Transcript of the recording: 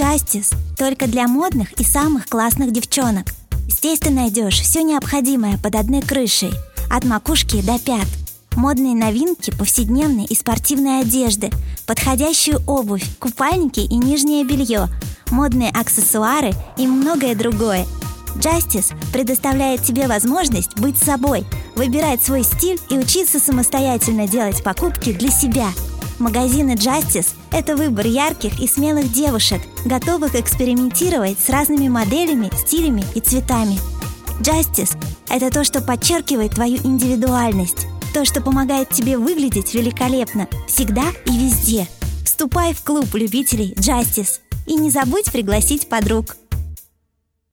Justice только для модных и самых классных девчонок. Здесь ты найдешь все необходимое под одной крышей, от макушки до пят. Модные новинки повседневной и спортивной одежды, подходящую обувь, купальники и нижнее белье, модные аксессуары и многое другое. Justice предоставляет тебе возможность быть собой, выбирать свой стиль и учиться самостоятельно делать покупки для себя – Магазины Justice – это выбор ярких и смелых девушек, готовых экспериментировать с разными моделями, стилями и цветами. Justice – это то, что подчеркивает твою индивидуальность, то, что помогает тебе выглядеть великолепно, всегда и везде. Вступай в клуб любителей Justice и не забудь пригласить подруг.